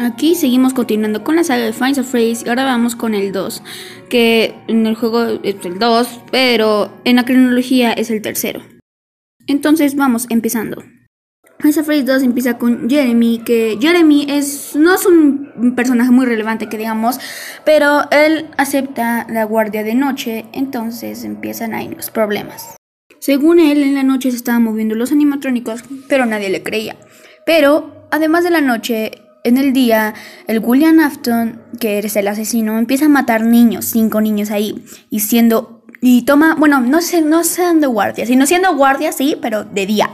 Aquí seguimos continuando con la saga de Finds of Phrase y ahora vamos con el 2, que en el juego es el 2, pero en la cronología es el tercero. Entonces vamos empezando. Of Phrase 2 empieza con Jeremy, que Jeremy es, no es un personaje muy relevante que digamos, pero él acepta la guardia de noche, entonces empiezan ahí los problemas. Según él, en la noche se estaban moviendo los animatrónicos, pero nadie le creía. Pero, además de la noche, en el día, el William Afton, que es el asesino, empieza a matar niños, cinco niños ahí, y siendo, y toma, bueno, no sé, no siendo guardia, sino siendo guardia, sí, pero de día.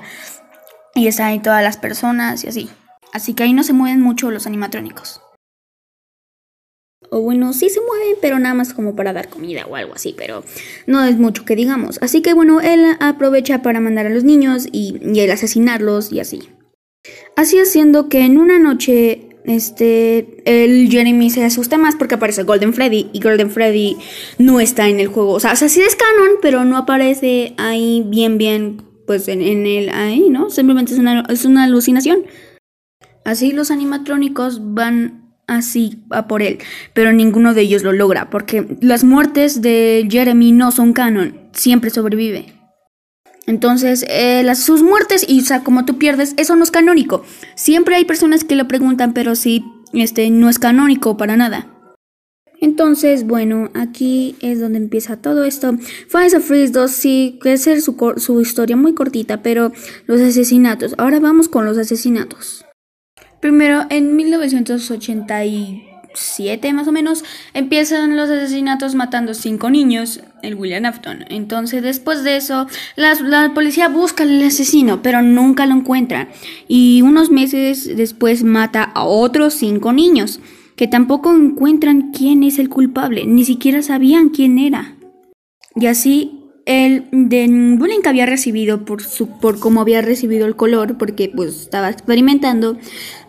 Y están ahí todas las personas y así. Así que ahí no se mueven mucho los animatrónicos. O bueno, sí se mueven, pero nada más como para dar comida o algo así, pero no es mucho que digamos. Así que bueno, él aprovecha para mandar a los niños y, y el asesinarlos y así. Así haciendo que en una noche este, el Jeremy se asusta más porque aparece Golden Freddy y Golden Freddy no está en el juego. O sea, o sí es canon, pero no aparece ahí bien, bien, pues en, en el ahí, ¿no? Simplemente es una, es una alucinación. Así los animatrónicos van así a por él, pero ninguno de ellos lo logra porque las muertes de Jeremy no son canon, siempre sobrevive. Entonces, eh, las, sus muertes y o sea, como tú pierdes, eso no es canónico. Siempre hay personas que lo preguntan, pero sí, este, no es canónico para nada. Entonces, bueno, aquí es donde empieza todo esto. Finds of Freeze 2 sí, que es su, su historia muy cortita, pero los asesinatos. Ahora vamos con los asesinatos. Primero, en 1980 7 más o menos, empiezan los asesinatos matando cinco niños, el William Afton. Entonces después de eso, la, policía busca al asesino, pero nunca lo encuentra. Y unos meses después mata a otros cinco niños, que tampoco encuentran quién es el culpable, ni siquiera sabían quién era. Y así el de bullying que había recibido por su por cómo había recibido el color porque pues estaba experimentando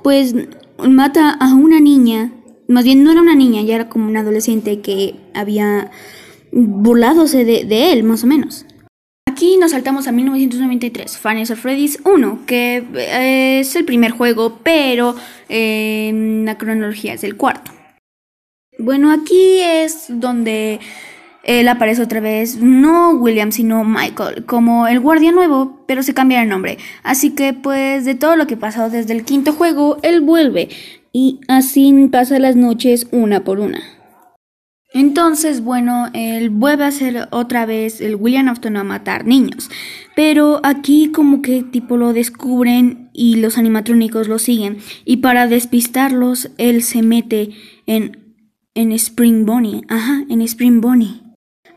pues mata a una niña más bien no era una niña, ya era como una adolescente que había burladose de, él, más o menos. Aquí nos saltamos a 1993, Finance of Freddy's 1, que eh, es el primer juego, pero eh, la cronología es el cuarto. Bueno, aquí es donde él aparece otra vez, no William, sino Michael, como el guardia nuevo, pero se cambia el nombre. Así que pues de todo lo que pasó desde el quinto juego, él vuelve y así pasa las noches una por una. Entonces, bueno, él vuelve a ser otra vez el William Afton a matar niños. Pero aquí como que tipo lo descubren y los animatrónicos lo siguen. Y para despistarlos, él se mete en, en Spring Bonnie. Ajá, en Spring Bonnie.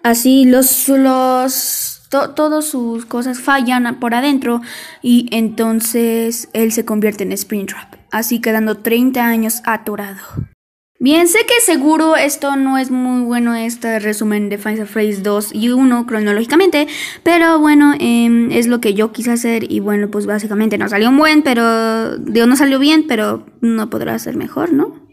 Así los, los todas sus cosas fallan por adentro y entonces él se convierte en Springtrap, así quedando 30 años atorado. Bien, sé que seguro esto no es muy bueno este resumen de Final Phrase 2 y 1 cronológicamente, pero bueno, em, es lo que yo quise hacer y bueno, pues básicamente no salió buen, pero digo, no salió bien, pero no podrá ser mejor, ¿no?